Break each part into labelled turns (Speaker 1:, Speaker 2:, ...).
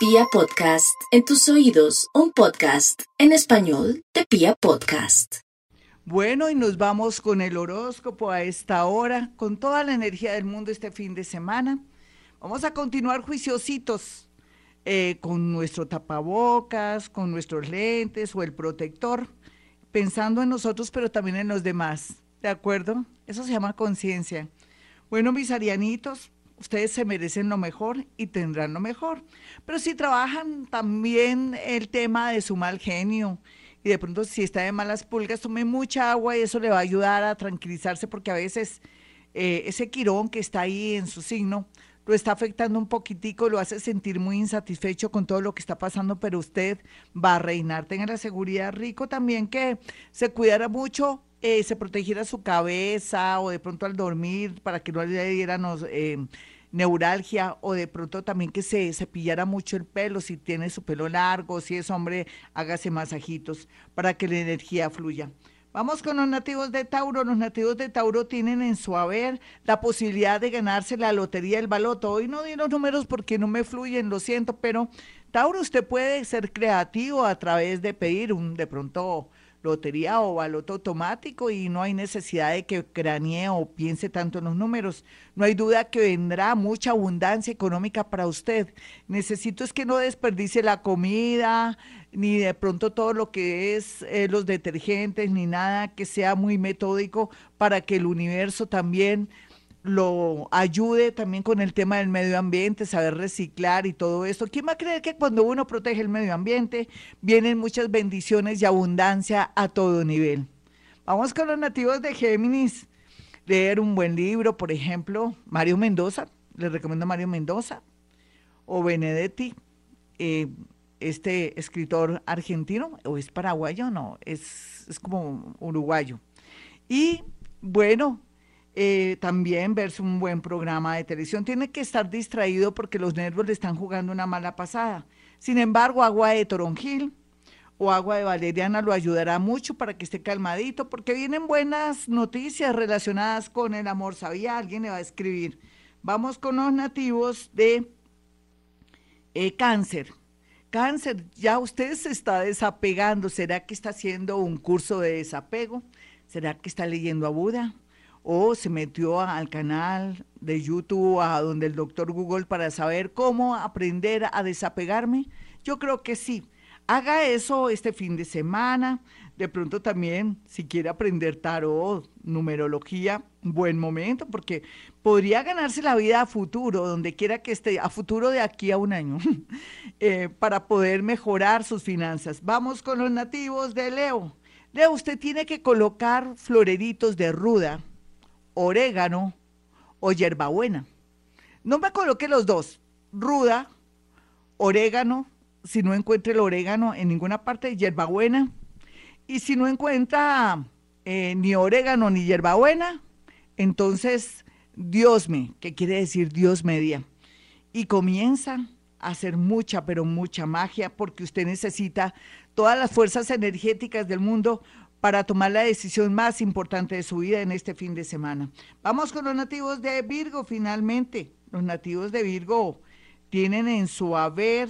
Speaker 1: Pia Podcast, en tus oídos, un podcast en español de Pia Podcast.
Speaker 2: Bueno, y nos vamos con el horóscopo a esta hora, con toda la energía del mundo este fin de semana. Vamos a continuar juiciositos eh, con nuestro tapabocas, con nuestros lentes o el protector, pensando en nosotros, pero también en los demás. ¿De acuerdo? Eso se llama conciencia. Bueno, mis arianitos, ustedes se merecen lo mejor y tendrán lo mejor. Pero si trabajan también el tema de su mal genio y de pronto si está de malas pulgas, tome mucha agua y eso le va a ayudar a tranquilizarse porque a veces eh, ese quirón que está ahí en su signo lo está afectando un poquitico, lo hace sentir muy insatisfecho con todo lo que está pasando, pero usted va a reinar. Tenga la seguridad rico también que se cuidara mucho eh, se protegiera su cabeza o de pronto al dormir para que no le diéramos eh, neuralgia o de pronto también que se cepillara mucho el pelo, si tiene su pelo largo, si es hombre, hágase masajitos para que la energía fluya. Vamos con los nativos de Tauro. Los nativos de Tauro tienen en su haber la posibilidad de ganarse la lotería del baloto. Hoy no di los números porque no me fluyen, lo siento, pero Tauro, usted puede ser creativo a través de pedir un de pronto lotería o baloto automático y no hay necesidad de que cranee o piense tanto en los números. No hay duda que vendrá mucha abundancia económica para usted. Necesito es que no desperdicie la comida, ni de pronto todo lo que es eh, los detergentes, ni nada que sea muy metódico para que el universo también lo ayude también con el tema del medio ambiente, saber reciclar y todo esto. ¿Quién va a creer que cuando uno protege el medio ambiente vienen muchas bendiciones y abundancia a todo nivel? Vamos con los nativos de Géminis. Leer un buen libro, por ejemplo, Mario Mendoza, les recomiendo Mario Mendoza, o Benedetti, eh, este escritor argentino, o es paraguayo, no, es, es como uruguayo. Y bueno, eh, también verse un buen programa de televisión. Tiene que estar distraído porque los nervios le están jugando una mala pasada. Sin embargo, agua de toronjil o agua de valeriana lo ayudará mucho para que esté calmadito, porque vienen buenas noticias relacionadas con el amor. ¿Sabía? Alguien le va a escribir. Vamos con los nativos de eh, cáncer. Cáncer, ya usted se está desapegando. ¿Será que está haciendo un curso de desapego? ¿Será que está leyendo a Buda? O se metió al canal de YouTube, a donde el doctor Google, para saber cómo aprender a desapegarme? Yo creo que sí. Haga eso este fin de semana. De pronto también, si quiere aprender tarot, numerología, buen momento, porque podría ganarse la vida a futuro, donde quiera que esté, a futuro de aquí a un año, eh, para poder mejorar sus finanzas. Vamos con los nativos de Leo. Leo, usted tiene que colocar floreritos de ruda orégano o hierbabuena. No me coloque los dos, ruda, orégano, si no encuentra el orégano en ninguna parte, hierbabuena. Y si no encuentra eh, ni orégano ni hierbabuena, entonces Dios me, que quiere decir Dios media. Y comienza a hacer mucha, pero mucha magia, porque usted necesita todas las fuerzas energéticas del mundo para tomar la decisión más importante de su vida en este fin de semana. Vamos con los nativos de Virgo finalmente. Los nativos de Virgo tienen en su haber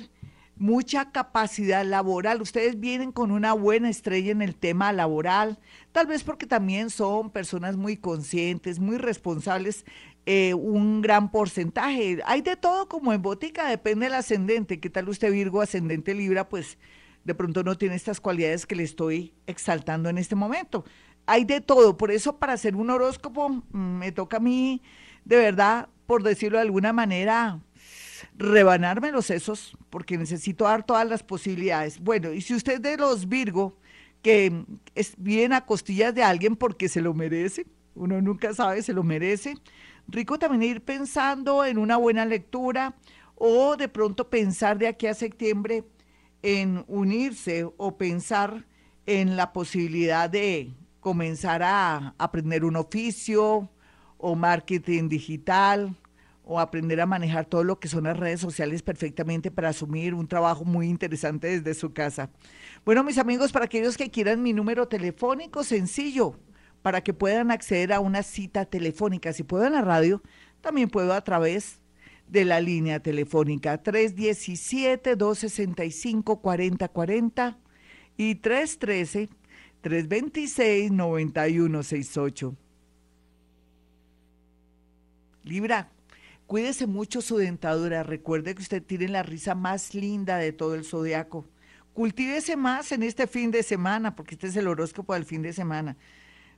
Speaker 2: mucha capacidad laboral. Ustedes vienen con una buena estrella en el tema laboral, tal vez porque también son personas muy conscientes, muy responsables, eh, un gran porcentaje. Hay de todo como en botica, depende del ascendente. ¿Qué tal usted Virgo, ascendente Libra? Pues de pronto no tiene estas cualidades que le estoy exaltando en este momento. Hay de todo, por eso para hacer un horóscopo mm, me toca a mí, de verdad, por decirlo de alguna manera, rebanarme los sesos, porque necesito dar todas las posibilidades. Bueno, y si usted de los Virgo, que es, bien a costillas de alguien porque se lo merece, uno nunca sabe, se lo merece, rico también ir pensando en una buena lectura o de pronto pensar de aquí a septiembre en unirse o pensar en la posibilidad de comenzar a aprender un oficio o marketing digital o aprender a manejar todo lo que son las redes sociales perfectamente para asumir un trabajo muy interesante desde su casa. Bueno, mis amigos, para aquellos que quieran mi número telefónico, sencillo, para que puedan acceder a una cita telefónica. Si puedo en la radio, también puedo a través de la línea telefónica 317-265-4040 y 313-326-9168. Libra, cuídese mucho su dentadura. Recuerde que usted tiene la risa más linda de todo el zodiaco. Cultívese más en este fin de semana, porque este es el horóscopo del fin de semana.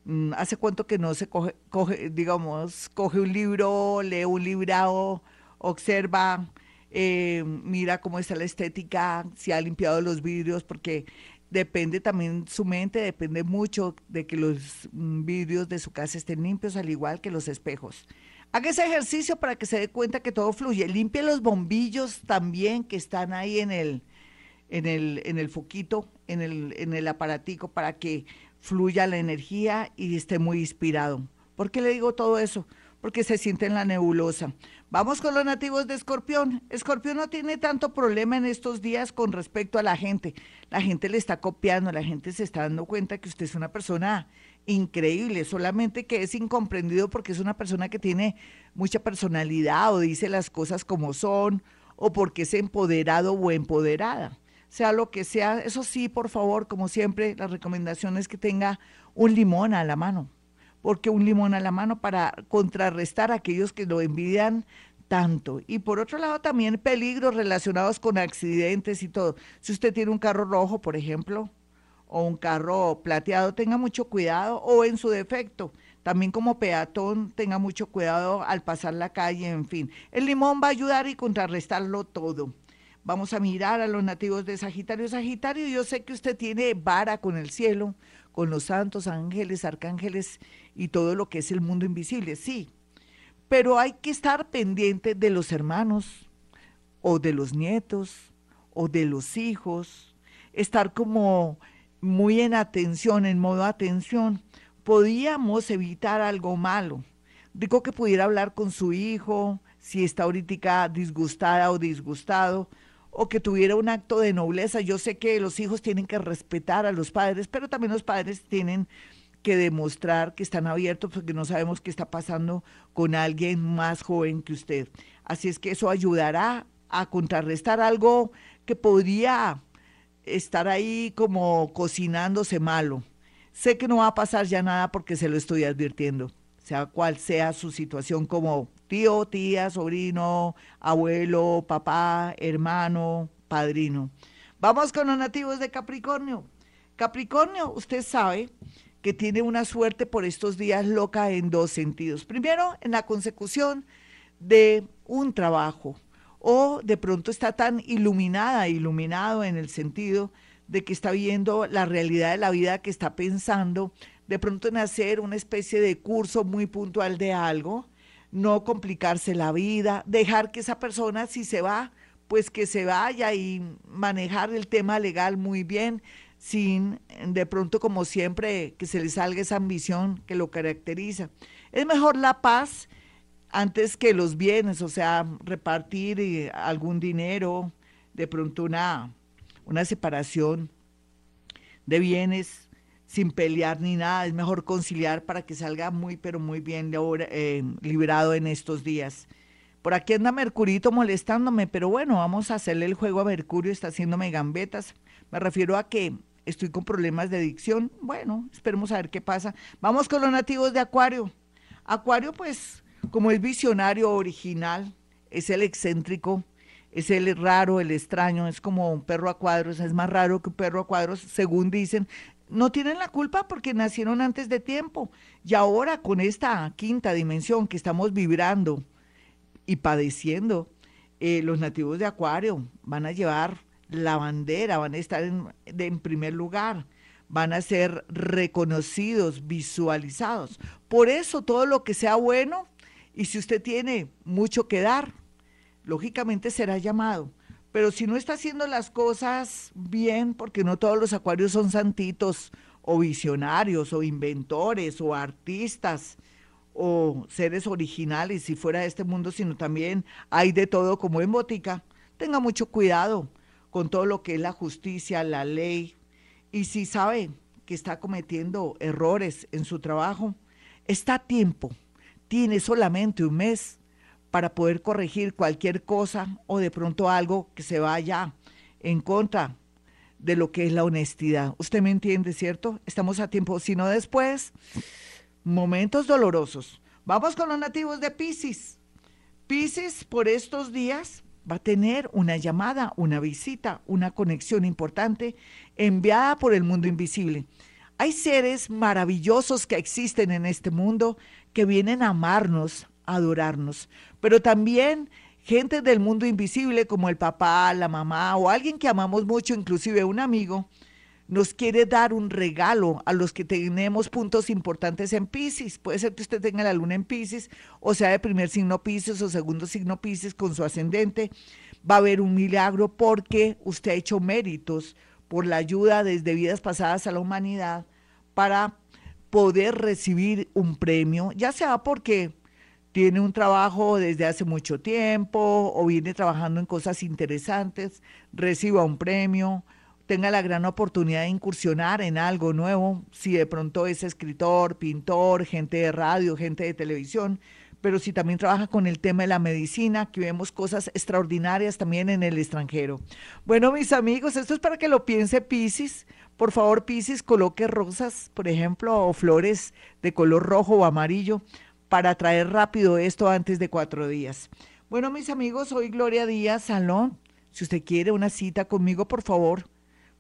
Speaker 2: Mm, ¿Hace cuánto que no se coge, coge, digamos, coge un libro, lee un librado, observa, eh, mira cómo está la estética, si ha limpiado los vidrios, porque depende también su mente, depende mucho de que los mm, vidrios de su casa estén limpios, al igual que los espejos. Haga ese ejercicio para que se dé cuenta que todo fluye. Limpie los bombillos también que están ahí en el, en el, en el foquito, en el, en el aparatico, para que fluya la energía y esté muy inspirado. ¿Por qué le digo todo eso? Porque se siente en la nebulosa. Vamos con los nativos de Escorpión. Escorpión no tiene tanto problema en estos días con respecto a la gente. La gente le está copiando, la gente se está dando cuenta que usted es una persona increíble, solamente que es incomprendido porque es una persona que tiene mucha personalidad o dice las cosas como son o porque es empoderado o empoderada. Sea lo que sea, eso sí, por favor, como siempre, la recomendación es que tenga un limón a la mano, porque un limón a la mano para contrarrestar a aquellos que lo envidian tanto. Y por otro lado, también peligros relacionados con accidentes y todo. Si usted tiene un carro rojo, por ejemplo, o un carro plateado, tenga mucho cuidado, o en su defecto, también como peatón, tenga mucho cuidado al pasar la calle, en fin. El limón va a ayudar y contrarrestarlo todo. Vamos a mirar a los nativos de Sagitario. Sagitario, yo sé que usted tiene vara con el cielo, con los santos, ángeles, arcángeles y todo lo que es el mundo invisible, sí. Pero hay que estar pendiente de los hermanos, o de los nietos, o de los hijos, estar como muy en atención, en modo atención, podíamos evitar algo malo. Digo que pudiera hablar con su hijo, si está ahorita disgustada o disgustado, o que tuviera un acto de nobleza. Yo sé que los hijos tienen que respetar a los padres, pero también los padres tienen que demostrar que están abiertos porque no sabemos qué está pasando con alguien más joven que usted. Así es que eso ayudará a contrarrestar algo que podría estar ahí como cocinándose malo. Sé que no va a pasar ya nada porque se lo estoy advirtiendo, sea cual sea su situación como tío, tía, sobrino, abuelo, papá, hermano, padrino. Vamos con los nativos de Capricornio. Capricornio, usted sabe que tiene una suerte por estos días loca en dos sentidos. Primero, en la consecución de un trabajo, o de pronto está tan iluminada, iluminado en el sentido de que está viendo la realidad de la vida, que está pensando de pronto en hacer una especie de curso muy puntual de algo, no complicarse la vida, dejar que esa persona si se va, pues que se vaya y manejar el tema legal muy bien, sin de pronto como siempre que se le salga esa ambición que lo caracteriza. Es mejor la paz antes que los bienes, o sea, repartir eh, algún dinero, de pronto una, una separación de bienes sin pelear ni nada, es mejor conciliar para que salga muy, pero muy bien eh, liberado en estos días. Por aquí anda Mercurito molestándome, pero bueno, vamos a hacerle el juego a Mercurio, está haciéndome gambetas. Me refiero a que estoy con problemas de adicción. Bueno, esperemos a ver qué pasa. Vamos con los nativos de Acuario. Acuario, pues, como el visionario original, es el excéntrico, es el raro, el extraño, es como un perro a cuadros, es más raro que un perro a cuadros, según dicen. No tienen la culpa porque nacieron antes de tiempo. Y ahora con esta quinta dimensión que estamos vibrando y padeciendo, eh, los nativos de Acuario van a llevar la bandera, van a estar en, en primer lugar van a ser reconocidos, visualizados. Por eso todo lo que sea bueno y si usted tiene mucho que dar, lógicamente será llamado. Pero si no está haciendo las cosas bien, porque no todos los acuarios son santitos o visionarios o inventores o artistas o seres originales, si fuera de este mundo, sino también hay de todo como en botica, tenga mucho cuidado con todo lo que es la justicia, la ley. Y si sabe que está cometiendo errores en su trabajo, está a tiempo tiene solamente un mes para poder corregir cualquier cosa o de pronto algo que se vaya en contra de lo que es la honestidad. Usted me entiende, ¿cierto? Estamos a tiempo, si no después, momentos dolorosos. Vamos con los nativos de Pisces. Pisces por estos días va a tener una llamada, una visita, una conexión importante enviada por el mundo invisible. Hay seres maravillosos que existen en este mundo que vienen a amarnos, adorarnos, pero también gente del mundo invisible como el papá, la mamá o alguien que amamos mucho, inclusive un amigo, nos quiere dar un regalo a los que tenemos puntos importantes en Pisces. Puede ser que usted tenga la luna en Pisces, o sea, de primer signo Pisces o segundo signo Pisces con su ascendente. Va a haber un milagro porque usted ha hecho méritos por la ayuda desde vidas pasadas a la humanidad para poder recibir un premio, ya sea porque tiene un trabajo desde hace mucho tiempo o viene trabajando en cosas interesantes, reciba un premio, tenga la gran oportunidad de incursionar en algo nuevo, si de pronto es escritor, pintor, gente de radio, gente de televisión, pero si también trabaja con el tema de la medicina, que vemos cosas extraordinarias también en el extranjero. Bueno, mis amigos, esto es para que lo piense Piscis. Por favor, Piscis, coloque rosas, por ejemplo, o flores de color rojo o amarillo para traer rápido esto antes de cuatro días. Bueno, mis amigos, soy Gloria Díaz Salón. Si usted quiere una cita conmigo, por favor,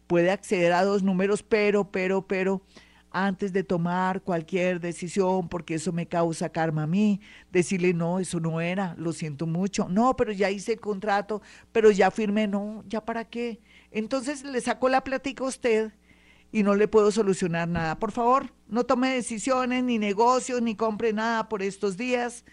Speaker 2: puede acceder a dos números, pero, pero, pero, antes de tomar cualquier decisión, porque eso me causa karma a mí, decirle, no, eso no era, lo siento mucho, no, pero ya hice el contrato, pero ya firmé, no, ya para qué. Entonces le saco la plática a usted y no le puedo solucionar nada. Por favor, no tome decisiones, ni negocios, ni compre nada por estos días.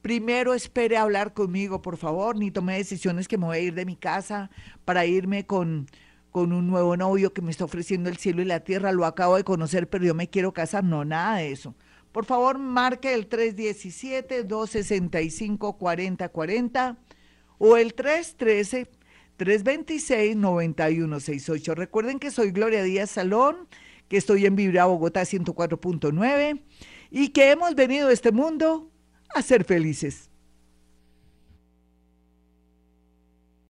Speaker 2: Primero espere hablar conmigo, por favor, ni tome decisiones que me voy a ir de mi casa para irme con, con un nuevo novio que me está ofreciendo el cielo y la tierra. Lo acabo de conocer, pero yo me quiero casar. No, nada de eso. Por favor, marque el 317-265-4040 o el 313. 326-9168. Recuerden que soy Gloria Díaz Salón, que estoy en Vibra Bogotá 104.9 y que hemos venido a este mundo a ser felices.